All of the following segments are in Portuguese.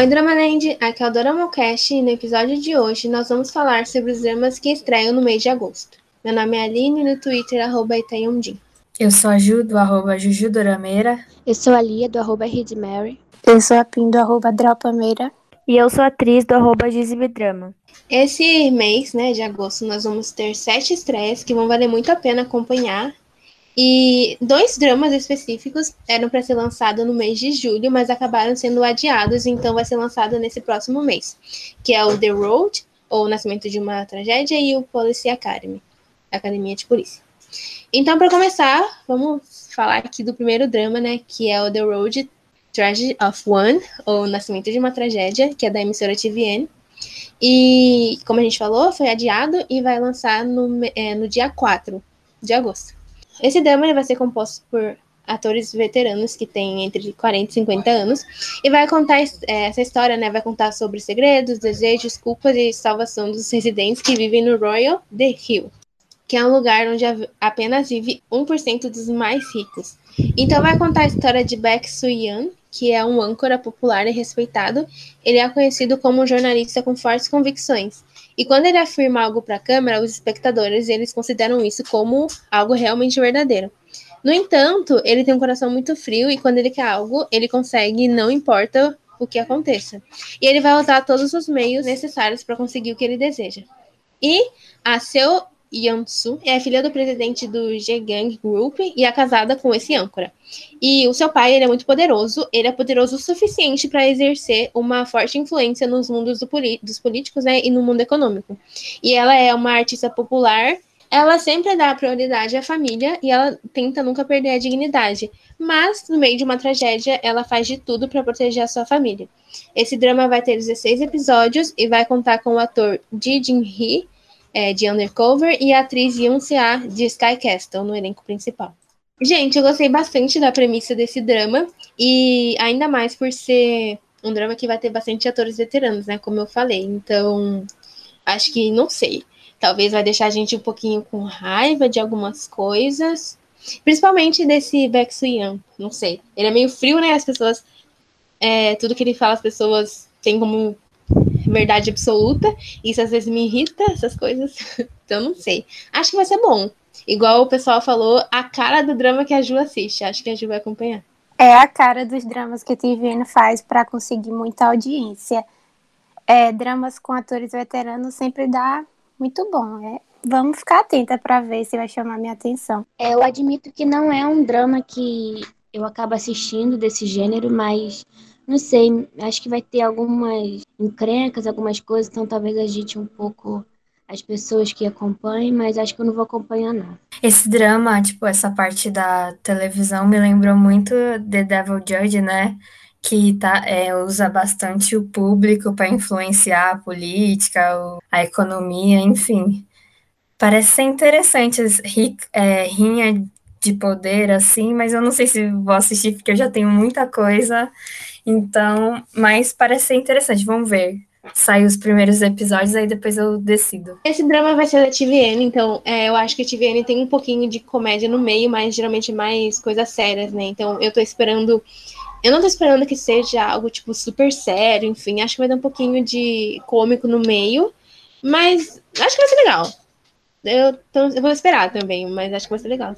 Oi, Dramaland! Aqui é o Doramocast e no episódio de hoje nós vamos falar sobre os dramas que estreiam no mês de agosto. Meu nome é Aline no Twitter, arroba Itaiumdim. Eu sou a Ju, do arroba Jujudorameira. Eu sou a Lia, do arroba Mary. Eu sou a Pim, do arroba Dropameira. E eu sou a atriz do arroba Gizibidrama. Esse mês, né, de agosto, nós vamos ter sete estreias que vão valer muito a pena acompanhar. E dois dramas específicos eram para ser lançados no mês de julho, mas acabaram sendo adiados, então vai ser lançado nesse próximo mês, que é o The Road, ou o Nascimento de uma Tragédia, e o Policy Academy, Academia de Polícia. Então, para começar, vamos falar aqui do primeiro drama, né, que é o The Road Tragedy of One, ou Nascimento de uma Tragédia, que é da emissora TVN. E, como a gente falou, foi adiado e vai lançar no, é, no dia 4 de agosto. Esse drama vai ser composto por atores veteranos que têm entre 40 e 50 anos e vai contar é, essa história, né? Vai contar sobre segredos, desejos, culpas e salvação dos residentes que vivem no Royal The Hill, que é um lugar onde apenas vive 1% dos mais ricos. Então vai contar a história de Baek Soo-yeon, que é um âncora popular e respeitado, ele é conhecido como um jornalista com fortes convicções. E quando ele afirma algo para a câmera, os espectadores eles consideram isso como algo realmente verdadeiro. No entanto, ele tem um coração muito frio e quando ele quer algo, ele consegue, não importa o que aconteça. E ele vai usar todos os meios necessários para conseguir o que ele deseja. E a seu Yansu é filha do presidente do G-Gang Group e é casada com esse âncora. E o seu pai ele é muito poderoso, ele é poderoso o suficiente para exercer uma forte influência nos mundos do dos políticos né, e no mundo econômico. E ela é uma artista popular, ela sempre dá prioridade à família e ela tenta nunca perder a dignidade. Mas, no meio de uma tragédia, ela faz de tudo para proteger a sua família. Esse drama vai ter 16 episódios e vai contar com o ator Ji Jin-hee, é, de Undercover e a atriz Yoon Se-ah de Sky Castle no elenco principal. Gente, eu gostei bastante da premissa desse drama e ainda mais por ser um drama que vai ter bastante atores veteranos, né? Como eu falei. Então, acho que não sei. Talvez vai deixar a gente um pouquinho com raiva de algumas coisas. Principalmente desse Baek Soo-yeon, não sei. Ele é meio frio, né? As pessoas. É, tudo que ele fala, as pessoas têm como verdade absoluta. Isso às vezes me irrita, essas coisas. então não sei. Acho que vai ser bom. Igual o pessoal falou, a cara do drama que a Ju assiste. Acho que a Ju vai acompanhar. É a cara dos dramas que a TVN faz para conseguir muita audiência. É, dramas com atores veteranos sempre dá muito bom. É, vamos ficar atenta para ver se vai chamar minha atenção. É, eu admito que não é um drama que eu acabo assistindo desse gênero, mas não sei, acho que vai ter algumas encrencas, algumas coisas, então talvez agite um pouco as pessoas que acompanhem, mas acho que eu não vou acompanhar, não. Esse drama, tipo, essa parte da televisão me lembrou muito The Devil Judge, né? Que tá, é, usa bastante o público para influenciar a política, a economia, enfim. Parece ser interessante, é, rinha de poder, assim, mas eu não sei se vou assistir, porque eu já tenho muita coisa então, mas parece ser interessante, vamos ver. Sai os primeiros episódios, aí depois eu decido. Esse drama vai ser da TVN, então é, eu acho que a TVN tem um pouquinho de comédia no meio, mas geralmente mais coisas sérias, né? Então eu tô esperando. Eu não tô esperando que seja algo, tipo, super sério, enfim. Acho que vai dar um pouquinho de cômico no meio. Mas acho que vai ser legal. Eu, tô, eu vou esperar também, mas acho que vai ser legal.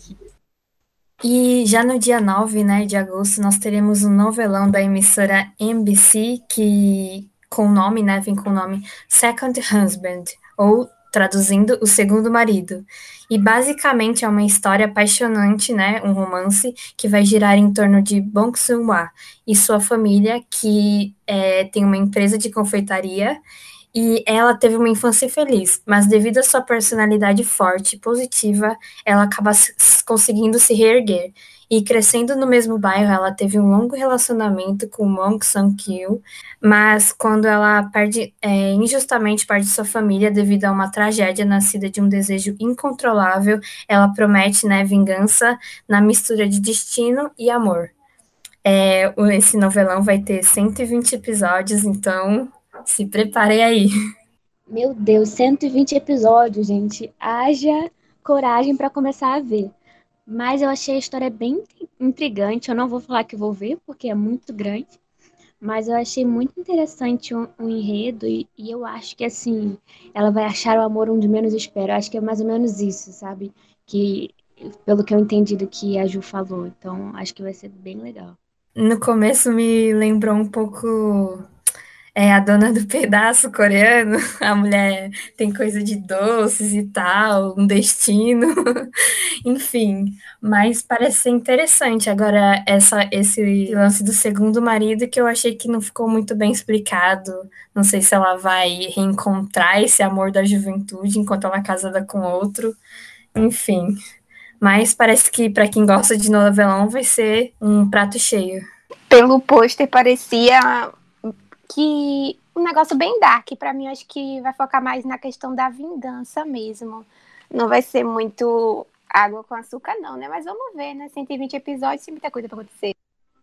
E já no dia 9, né, de agosto, nós teremos um novelão da emissora NBC, que com o nome, né, vem com o nome Second Husband, ou traduzindo, O Segundo Marido. E basicamente é uma história apaixonante, né, um romance que vai girar em torno de Bong Soon-hwa e sua família, que é, tem uma empresa de confeitaria e ela teve uma infância feliz, mas devido à sua personalidade forte e positiva, ela acaba conseguindo se reerguer. E crescendo no mesmo bairro, ela teve um longo relacionamento com Mong Sang-kil, mas quando ela perde, é, injustamente perde sua família devido a uma tragédia nascida de um desejo incontrolável, ela promete né, vingança na mistura de destino e amor. É, esse novelão vai ter 120 episódios, então se preparem aí. Meu Deus, 120 episódios, gente. Haja coragem para começar a ver. Mas eu achei a história bem intrigante. Eu não vou falar que vou ver, porque é muito grande. Mas eu achei muito interessante o, o enredo e, e, eu acho que, assim, ela vai achar o amor onde menos espera. Eu acho que é mais ou menos isso, sabe? Que, pelo que eu entendi do que a Ju falou. Então, acho que vai ser bem legal. No começo me lembrou um pouco é a dona do pedaço coreano, a mulher tem coisa de doces e tal, um destino, enfim, mas parece ser interessante. Agora, essa, esse lance do segundo marido que eu achei que não ficou muito bem explicado. Não sei se ela vai reencontrar esse amor da juventude enquanto ela é casada com outro, enfim. Mas parece que para quem gosta de novelão vai ser um prato cheio. Pelo pôster parecia que um negócio bem dark, para mim acho que vai focar mais na questão da vingança mesmo. Não vai ser muito água com açúcar não, né? Mas vamos ver, né? 120 episódios, tem muita coisa para acontecer.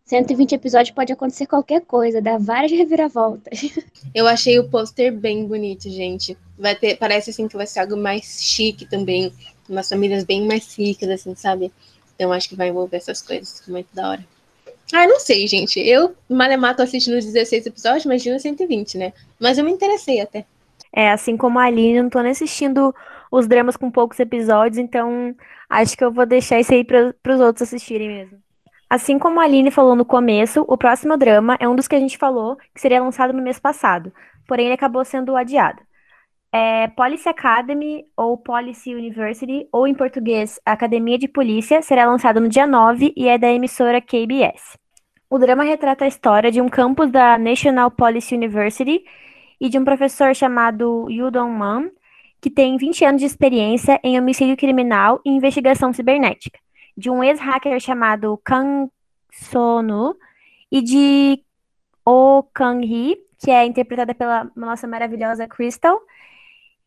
120 episódios pode acontecer qualquer coisa, dar várias reviravoltas. Eu achei o pôster bem bonito, gente. Vai ter, parece assim que vai ser algo mais chique também, umas famílias bem mais ricas assim, sabe? Então acho que vai envolver essas coisas, muito da hora. Ah, não sei, gente. Eu, Malemar, tô assistindo os 16 episódios, imagina 120, né? Mas eu me interessei até. É, assim como a Aline, não tô nem assistindo os dramas com poucos episódios, então acho que eu vou deixar isso aí para os outros assistirem mesmo. Assim como a Aline falou no começo, o próximo drama é um dos que a gente falou que seria lançado no mês passado, porém ele acabou sendo adiado. É Policy Academy ou Policy University, ou em português, Academia de Polícia, será lançado no dia 9 e é da emissora KBS. O drama retrata a história de um campus da National Police University e de um professor chamado Yu Dong-man, que tem 20 anos de experiência em homicídio criminal e investigação cibernética, de um ex-hacker chamado Kang Sonu e de Oh Kang-hee, que é interpretada pela nossa maravilhosa Crystal,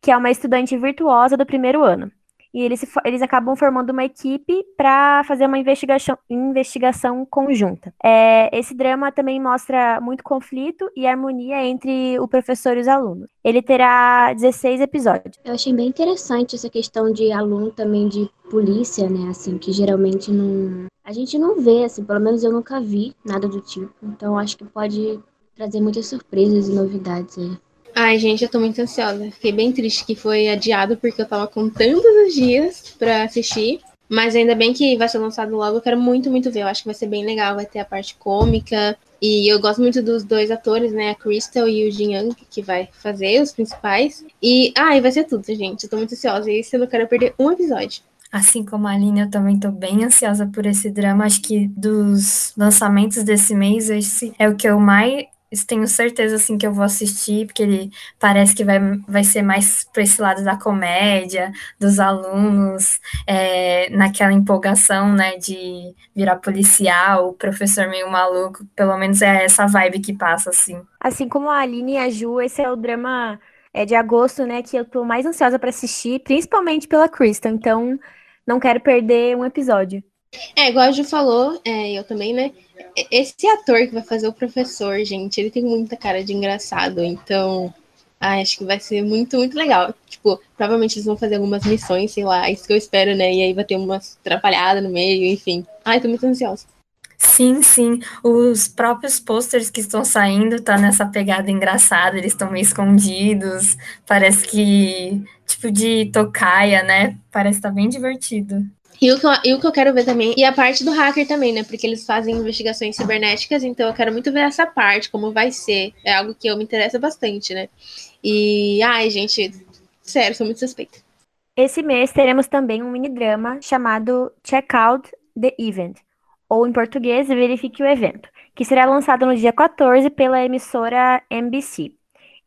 que é uma estudante virtuosa do primeiro ano. E eles, eles acabam formando uma equipe para fazer uma investigação, investigação conjunta. É, esse drama também mostra muito conflito e harmonia entre o professor e os alunos. Ele terá 16 episódios. Eu achei bem interessante essa questão de aluno também de polícia, né? Assim, que geralmente não. A gente não vê, assim, pelo menos eu nunca vi nada do tipo. Então acho que pode trazer muitas surpresas e novidades aí. Ai, gente, eu tô muito ansiosa. Fiquei bem triste que foi adiado, porque eu tava contando os dias pra assistir. Mas ainda bem que vai ser lançado logo. Eu quero muito, muito ver. Eu acho que vai ser bem legal. Vai ter a parte cômica. E eu gosto muito dos dois atores, né? A Crystal e o Jin Young, que vai fazer os principais. E, ai, vai ser tudo, gente. Eu tô muito ansiosa. E isso eu não quero perder um episódio. Assim como a Aline, eu também tô bem ansiosa por esse drama. Acho que dos lançamentos desse mês, esse é o que eu mais isso tenho certeza assim que eu vou assistir, porque ele parece que vai, vai ser mais para esse lado da comédia, dos alunos, é, naquela empolgação, né, de virar policial, o professor meio maluco, pelo menos é essa vibe que passa, assim. Assim como a Aline e a Ju, esse é o drama é, de agosto, né, que eu tô mais ansiosa para assistir, principalmente pela Kristen, então não quero perder um episódio. É, igual a Ju falou, é, eu também, né? Esse ator que vai fazer o professor, gente, ele tem muita cara de engraçado, então ah, acho que vai ser muito, muito legal. Tipo, provavelmente eles vão fazer algumas missões, sei lá, isso que eu espero, né? E aí vai ter uma atrapalhada no meio, enfim. Ai, tô muito ansiosa. Sim, sim. Os próprios posters que estão saindo tá nessa pegada engraçada, eles estão meio escondidos. Parece que, tipo, de tocaia, né? Parece estar tá bem divertido. E o, que eu, e o que eu quero ver também, e a parte do hacker também, né? Porque eles fazem investigações cibernéticas, então eu quero muito ver essa parte, como vai ser. É algo que eu me interessa bastante, né? E, ai, gente, sério, sou muito suspeita. Esse mês teremos também um mini drama chamado Check Out the Event, ou em português, Verifique o Evento, que será lançado no dia 14 pela emissora NBC.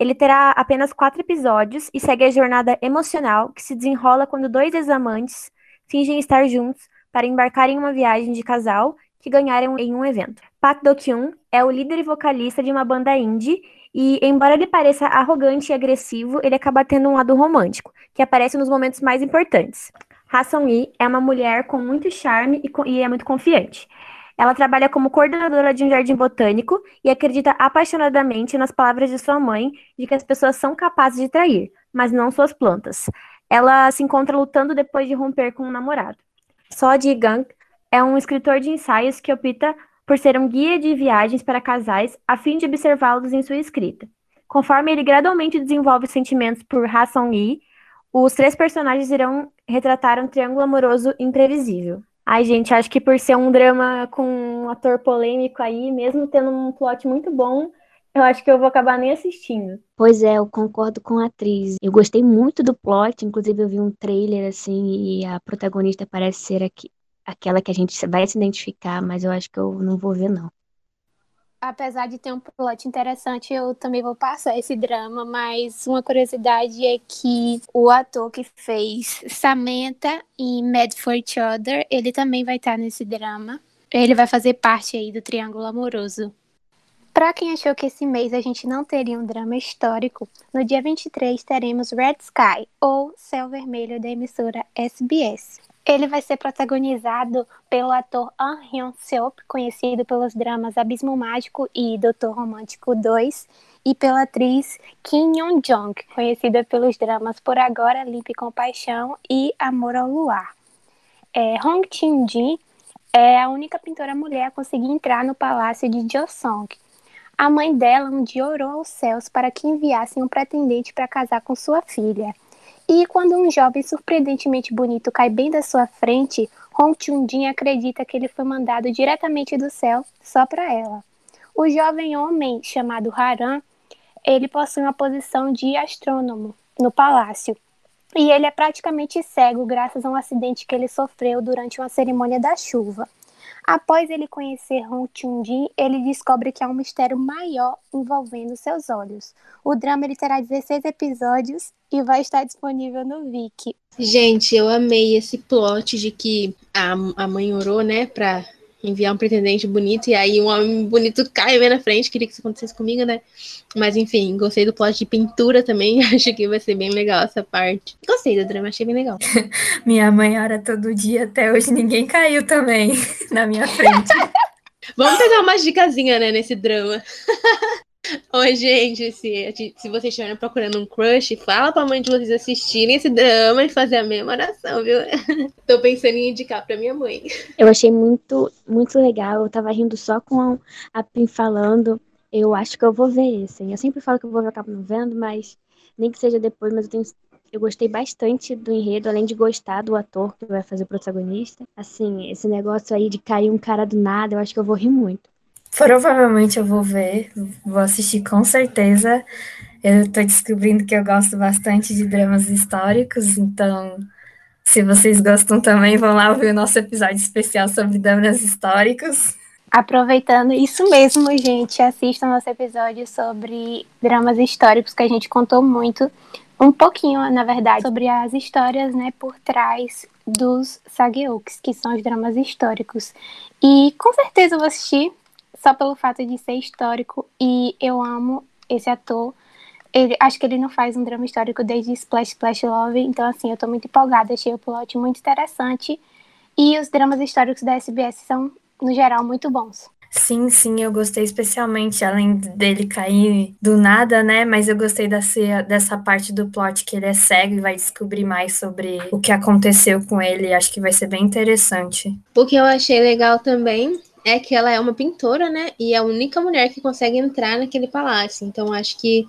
Ele terá apenas quatro episódios e segue a jornada emocional que se desenrola quando dois ex-amantes fingem estar juntos para embarcar em uma viagem de casal que ganharam em um evento. Pak Do-kyun é o líder e vocalista de uma banda indie e, embora ele pareça arrogante e agressivo, ele acaba tendo um lado romântico, que aparece nos momentos mais importantes. Ha Sung-hee é uma mulher com muito charme e, e é muito confiante. Ela trabalha como coordenadora de um jardim botânico e acredita apaixonadamente nas palavras de sua mãe de que as pessoas são capazes de trair, mas não suas plantas ela se encontra lutando depois de romper com um namorado. Só Ji Gang é um escritor de ensaios que opta por ser um guia de viagens para casais a fim de observá-los em sua escrita. Conforme ele gradualmente desenvolve sentimentos por Ha Song-yi, os três personagens irão retratar um triângulo amoroso imprevisível. Ai, gente, acho que por ser um drama com um ator polêmico aí, mesmo tendo um plot muito bom, eu acho que eu vou acabar nem assistindo. Pois é, eu concordo com a atriz. Eu gostei muito do plot, inclusive eu vi um trailer assim e a protagonista parece ser aqui, aquela que a gente vai se identificar, mas eu acho que eu não vou ver não apesar de ter um plot interessante, eu também vou passar esse drama, mas uma curiosidade é que o ator que fez Samantha em Mad for Each Other, ele também vai estar nesse drama. Ele vai fazer parte aí do Triângulo Amoroso. Para quem achou que esse mês a gente não teria um drama histórico, no dia 23 teremos Red Sky, ou Céu Vermelho da emissora SBS. Ele vai ser protagonizado pelo ator An Hyun Seop, conhecido pelos dramas Abismo Mágico e Doutor Romântico 2, e pela atriz Kim Yoon Jong, conhecida pelos dramas Por Agora, Limpe com Paixão e Amor ao Luar. É, Hong Chin-jin é a única pintora mulher a conseguir entrar no palácio de Joseon. A mãe dela um dia orou aos céus para que enviassem um pretendente para casar com sua filha. E quando um jovem surpreendentemente bonito cai bem da sua frente, Hong Chun-jin acredita que ele foi mandado diretamente do céu só para ela. O jovem homem chamado Haran, ele possui uma posição de astrônomo no palácio. E ele é praticamente cego graças a um acidente que ele sofreu durante uma cerimônia da chuva. Após ele conhecer Hong Chun-jin, ele descobre que há um mistério maior envolvendo seus olhos. O drama ele terá 16 episódios e vai estar disponível no Viki. Gente, eu amei esse plot de que a, a mãe orou, né, pra enviar um pretendente bonito, e aí um homem bonito cai bem na frente, queria que isso acontecesse comigo, né? Mas enfim, gostei do plot de pintura também, acho que vai ser bem legal essa parte. Gostei do drama, achei bem legal. minha mãe ora todo dia, até hoje ninguém caiu também na minha frente. Vamos pegar uma dicasinha, né, nesse drama. Oi, gente, se, se vocês estiverem procurando um crush, fala pra mãe de vocês assistirem esse drama e fazer a mesma oração, viu? Tô pensando em indicar pra minha mãe. Eu achei muito, muito legal. Eu tava rindo só com a Pim falando. Eu acho que eu vou ver esse. Eu sempre falo que eu vou ver, acabo não vendo, mas nem que seja depois, mas eu tenho eu gostei bastante do enredo, além de gostar do ator que vai fazer o protagonista. Assim, esse negócio aí de cair um cara do nada, eu acho que eu vou rir muito. Provavelmente eu vou ver, vou assistir com certeza. Eu tô descobrindo que eu gosto bastante de dramas históricos, então se vocês gostam também, vão lá ouvir o nosso episódio especial sobre dramas históricos. Aproveitando isso mesmo, gente, assistam nosso episódio sobre dramas históricos que a gente contou muito, um pouquinho, na verdade, sobre as histórias, né, por trás dos sageouks, que são os dramas históricos. E com certeza eu vou assistir, só pelo fato de ser histórico e eu amo esse ator. Ele, acho que ele não faz um drama histórico desde Splash Splash Love, então assim, eu tô muito empolgada, achei o plot muito interessante. E os dramas históricos da SBS são, no geral, muito bons. Sim, sim, eu gostei especialmente, além dele cair do nada, né? Mas eu gostei dessa, dessa parte do plot que ele é cego e vai descobrir mais sobre o que aconteceu com ele. Acho que vai ser bem interessante. O que eu achei legal também é que ela é uma pintora, né? E é a única mulher que consegue entrar naquele palácio. Então acho que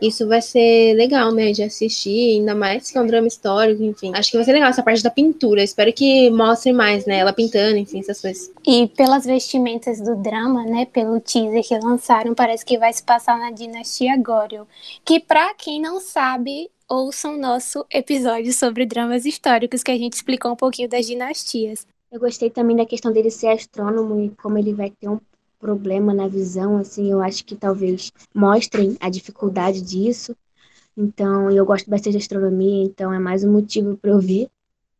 isso vai ser legal, né? De assistir, ainda mais que é um drama histórico, enfim. Acho que vai ser legal essa parte da pintura. Espero que mostre mais, né? Ela pintando, enfim, essas coisas. E pelas vestimentas do drama, né? Pelo teaser que lançaram, parece que vai se passar na dinastia Goryeo. Que, pra quem não sabe, ouçam nosso episódio sobre dramas históricos, que a gente explicou um pouquinho das dinastias. Eu gostei também da questão dele ser astrônomo e como ele vai ter um problema na visão, assim, eu acho que talvez mostrem a dificuldade disso. Então, eu gosto bastante de astronomia, então é mais um motivo para eu.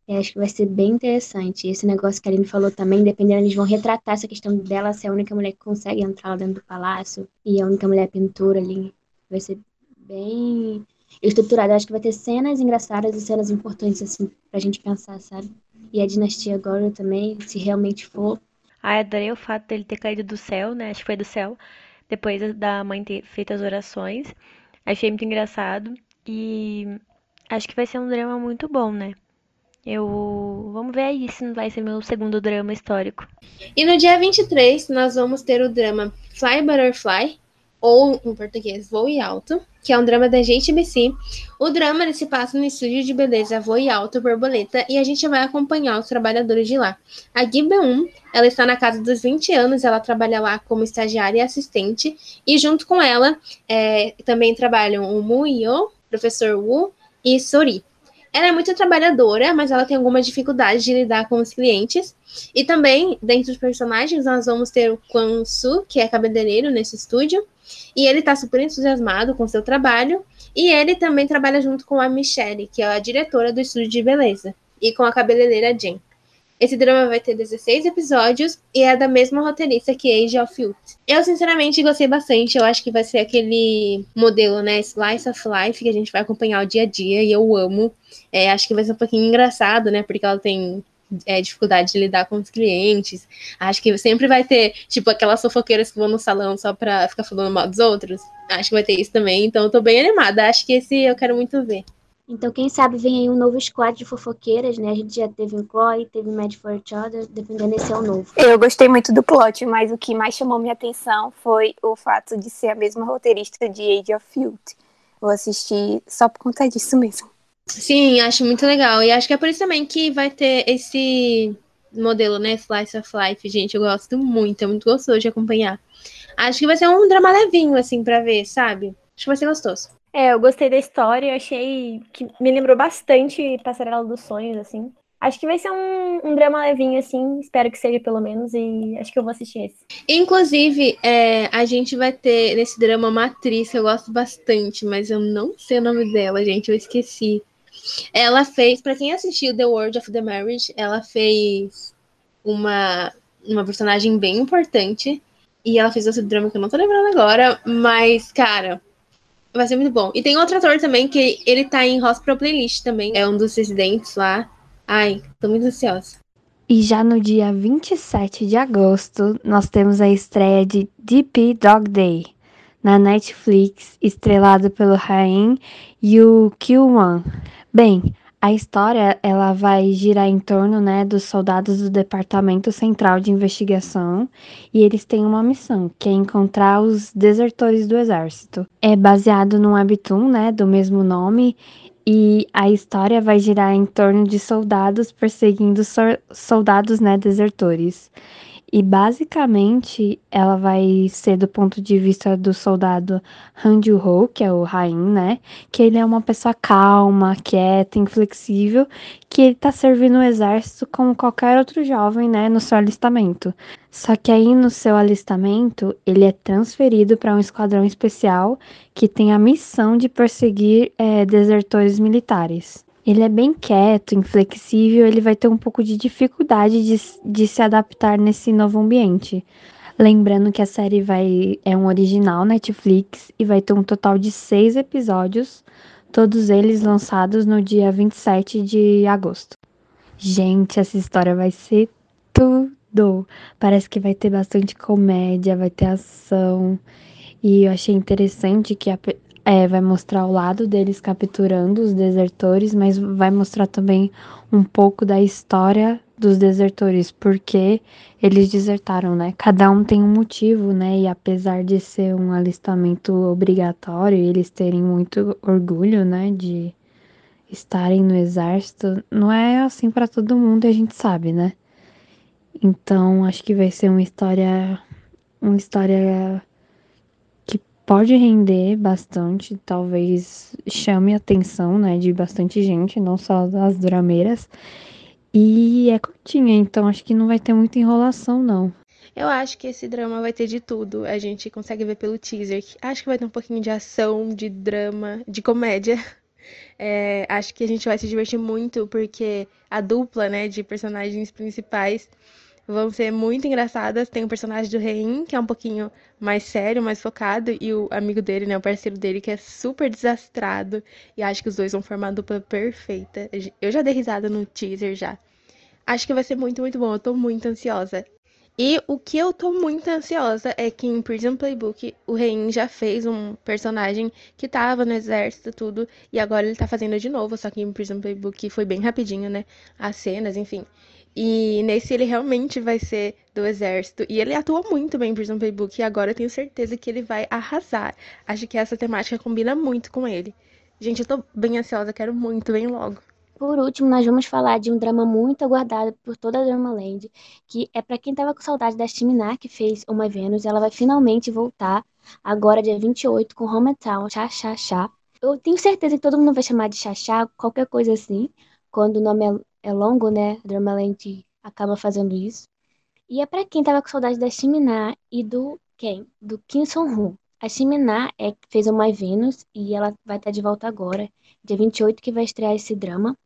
Eu acho que vai ser bem interessante. Esse negócio que a Aline falou também, dependendo, eles vão retratar essa questão dela ser a única mulher que consegue entrar lá dentro do palácio e a única mulher pintura ali. Vai ser bem estruturado. Acho que vai ter cenas engraçadas e cenas importantes, assim, pra gente pensar, sabe? E a dinastia agora também, se realmente for. Ah, adorei o fato dele ter caído do céu, né? Acho que foi do céu. Depois da mãe ter feito as orações. Achei muito engraçado. E acho que vai ser um drama muito bom, né? Eu. Vamos ver aí se não vai ser meu segundo drama histórico. E no dia 23, nós vamos ter o drama Fly Butterfly, ou em português Voe Alto, que é um drama da gente BC. O drama se passa no estúdio de beleza Voe Alto Borboleta e a gente vai acompanhar os trabalhadores de lá. A Gibeon, ela está na casa dos 20 anos, ela trabalha lá como estagiária e assistente, e junto com ela é, também trabalham o Mu Yo, professor Wu e Sori. Ela é muito trabalhadora, mas ela tem alguma dificuldade de lidar com os clientes. E também, dentro dos personagens, nós vamos ter o Kwan Su, que é cabeleireiro nesse estúdio. E ele está super entusiasmado com seu trabalho. E ele também trabalha junto com a Michelle, que é a diretora do estúdio de beleza. E com a cabeleireira Jen. Esse drama vai ter 16 episódios e é da mesma roteirista que Age of Youth. Eu, sinceramente, gostei bastante. Eu acho que vai ser aquele modelo, né? Slice of Life, que a gente vai acompanhar o dia a dia e eu amo. É, acho que vai ser um pouquinho engraçado, né? Porque ela tem é, dificuldade de lidar com os clientes. Acho que sempre vai ter, tipo, aquelas fofoqueiras que vão no salão só pra ficar falando mal dos outros. Acho que vai ter isso também. Então, eu tô bem animada. Acho que esse eu quero muito ver. Então, quem sabe vem aí um novo squad de fofoqueiras, né? A gente já teve um Chloe, teve Mad for Each Other, dependendo desse é o novo. Eu gostei muito do plot, mas o que mais chamou minha atenção foi o fato de ser a mesma roteirista de Age of Youth. Vou assistir só por conta disso mesmo. Sim, acho muito legal. E acho que é por isso também que vai ter esse modelo, né? Slice of Life, gente. Eu gosto muito, é muito gostoso de acompanhar. Acho que vai ser um drama levinho, assim, pra ver, sabe? Acho que vai ser gostoso. É, eu gostei da história, eu achei que me lembrou bastante Passarela dos Sonhos, assim. Acho que vai ser um, um drama levinho, assim, espero que seja pelo menos, e acho que eu vou assistir esse. Inclusive, é, a gente vai ter nesse drama uma atriz que eu gosto bastante, mas eu não sei o nome dela, gente, eu esqueci. Ela fez, para quem assistiu The World of the Marriage, ela fez uma, uma personagem bem importante. E ela fez esse drama que eu não tô lembrando agora, mas, cara, Vai ser muito bom. E tem outro ator também que ele tá em Hospital Playlist também. É um dos residentes lá. Ai, tô muito ansiosa. E já no dia 27 de agosto, nós temos a estreia de DP Dog Day na Netflix, estrelado pelo Rain e o Kyuwan. Bem, a história ela vai girar em torno né, dos soldados do Departamento Central de Investigação e eles têm uma missão, que é encontrar os desertores do exército. É baseado num webtoon né, do mesmo nome e a história vai girar em torno de soldados perseguindo soldados né, desertores. E basicamente ela vai ser do ponto de vista do soldado Han Ju-ho, que é o Rain, né? Que ele é uma pessoa calma, quieta, inflexível, que ele tá servindo o exército como qualquer outro jovem, né, no seu alistamento. Só que aí no seu alistamento, ele é transferido para um esquadrão especial que tem a missão de perseguir é, desertores militares ele é bem quieto, inflexível, ele vai ter um pouco de dificuldade de, de se adaptar nesse novo ambiente. Lembrando que a série vai é um original Netflix e vai ter um total de seis episódios, todos eles lançados no dia 27 de agosto. Gente, essa história vai ser tudo. Parece que vai ter bastante comédia, vai ter ação. E eu achei interessante que a, é, vai mostrar o lado deles capturando os desertores, mas vai mostrar também um pouco da história dos desertores, porque eles desertaram, né? Cada um tem um motivo, né? E apesar de ser um alistamento obrigatório, eles terem muito orgulho, né, de estarem no exército, não é assim para todo mundo, a gente sabe, né? Então, acho que vai ser uma história uma história pode render bastante, talvez chame a atenção, né, de bastante gente, não só das drameiras. E é curtinha, então acho que não vai ter muita enrolação, não. Eu acho que esse drama vai ter de tudo. A gente consegue ver pelo teaser. Acho que vai ter um pouquinho de ação, de drama, de comédia. É, acho que a gente vai se divertir muito, porque a dupla, né, de personagens principais vão ser muito engraçadas. Tem o personagem do Rein, que é um pouquinho mais sério, mais focado, e o amigo dele, né, o parceiro dele, que é super desastrado. E acho que os dois vão formar a dupla perfeita. Eu já dei risada no teaser já. Acho que vai ser muito, muito bom. Eu tô muito ansiosa. E o que eu tô muito ansiosa é que em Prison Playbook o Rein já fez um personagem que tava no exército tudo e agora ele tá fazendo de novo, só que em Prison Playbook foi bem rapidinho, né? As cenas, enfim. E nesse ele realmente vai ser do exército e ele atua muito bem em Prison Playbook e agora eu tenho certeza que ele vai arrasar. Acho que essa temática combina muito com ele. Gente, eu tô bem ansiosa, quero muito, bem logo. Por último, nós vamos falar de um drama muito aguardado por toda a Dramaland, que é para quem tava com saudade da Chiminar, que fez Uma Vênus, ela vai finalmente voltar, agora dia 28, com Hometown, Chá Chá Chá. Eu tenho certeza que todo mundo vai chamar de Chá Chá, qualquer coisa assim, quando o nome é, é longo, né? A Dramaland acaba fazendo isso. E é para quem tava com saudade da Chiminar e do quem? Do Kim Song-hoon. A Chiminar é, fez Uma Vênus e ela vai estar de volta agora, dia 28, que vai estrear esse drama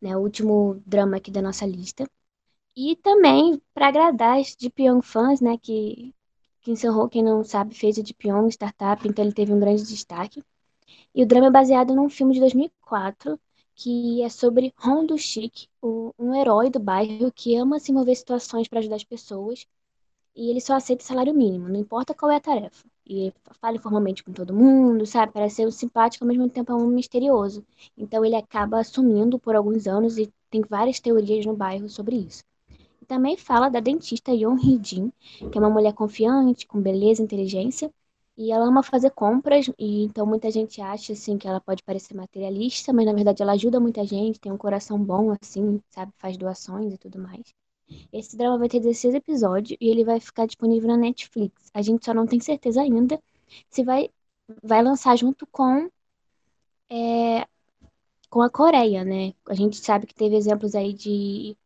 né, o último drama aqui da nossa lista. E também para agradar os de Pyong fãs, né, que, que encerrou, quem não sabe, fez o de Pyong Startup, então ele teve um grande destaque. E o drama é baseado num filme de 2004, que é sobre Hondo Chic, um herói do bairro que ama se em situações para ajudar as pessoas, e ele só aceita salário mínimo, não importa qual é a tarefa e fala informalmente com todo mundo, sabe? Parece ser simpático, ao mesmo tempo é um misterioso. Então ele acaba assumindo por alguns anos e tem várias teorias no bairro sobre isso. E também fala da dentista Yon Hee-jin, que é uma mulher confiante, com beleza e inteligência, e ela ama fazer compras, e então muita gente acha assim que ela pode parecer materialista, mas na verdade ela ajuda muita gente, tem um coração bom assim, sabe, faz doações e tudo mais. Esse drama vai ter 16 episódios e ele vai ficar disponível na Netflix. A gente só não tem certeza ainda se vai, vai lançar junto com, é, com a Coreia, né? A gente sabe que teve exemplos aí de,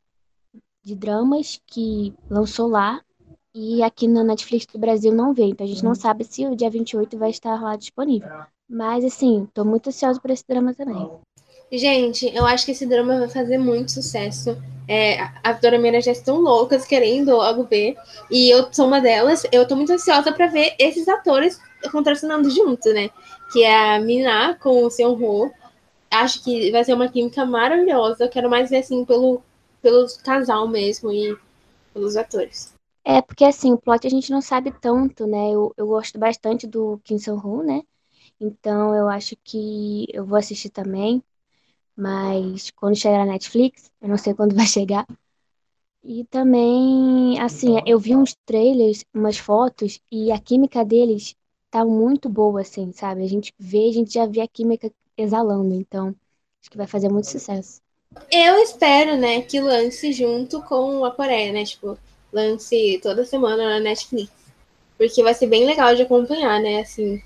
de dramas que lançou lá e aqui na Netflix do Brasil não veio. Então a gente não sabe se o dia 28 vai estar lá disponível. Mas assim, tô muito ansiosa por esse drama também. Gente, eu acho que esse drama vai fazer muito sucesso. É, as Dorameiras já estão loucas, querendo logo ver. E eu sou uma delas. Eu tô muito ansiosa para ver esses atores contracenando junto, né? Que é a Mina com o Seon Ho. Acho que vai ser uma química maravilhosa. Eu quero mais ver, assim, pelo, pelo casal mesmo e pelos atores. É, porque assim, o plot a gente não sabe tanto, né? Eu, eu gosto bastante do Kim Seon-ho, né? Então eu acho que eu vou assistir também. Mas quando chegar na Netflix, eu não sei quando vai chegar. E também, assim, eu vi uns trailers, umas fotos, e a química deles tá muito boa, assim, sabe? A gente vê, a gente já vê a química exalando, então acho que vai fazer muito sucesso. Eu espero, né, que lance junto com a Coreia, né? Tipo, lance toda semana na Netflix. Porque vai ser bem legal de acompanhar, né? Assim,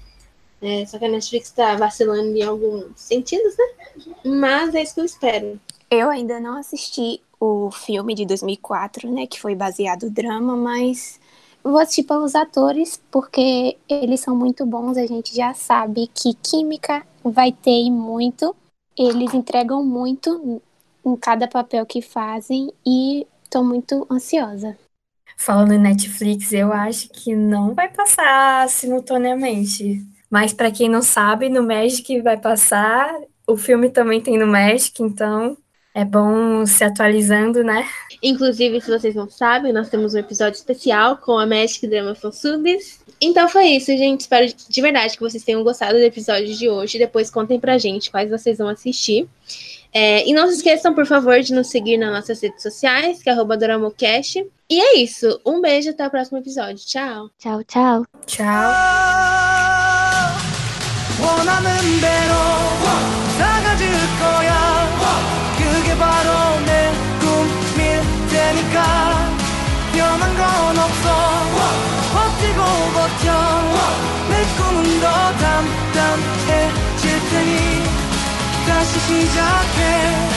é, só que a Netflix tá vacilando em alguns sentidos, né? Mas é isso que eu espero. Eu ainda não assisti o filme de 2004, né? Que foi baseado no drama, mas vou assistir pelos atores, porque eles são muito bons. A gente já sabe que química vai ter muito. Eles entregam muito em cada papel que fazem e tô muito ansiosa. Falando em Netflix, eu acho que não vai passar simultaneamente. Mas para quem não sabe, no Magic vai passar. O filme também tem no Magic, então é bom se atualizando, né? Inclusive, se vocês não sabem, nós temos um episódio especial com a Magic Drama Subs. Então foi isso, gente. Espero de verdade que vocês tenham gostado do episódio de hoje. Depois contem pra gente quais vocês vão assistir. É, e não se esqueçam, por favor, de nos seguir nas nossas redes sociais, que é Doramocast. E é isso. Um beijo até o próximo episódio. Tchau. Tchau, tchau. Tchau. 다시 시작해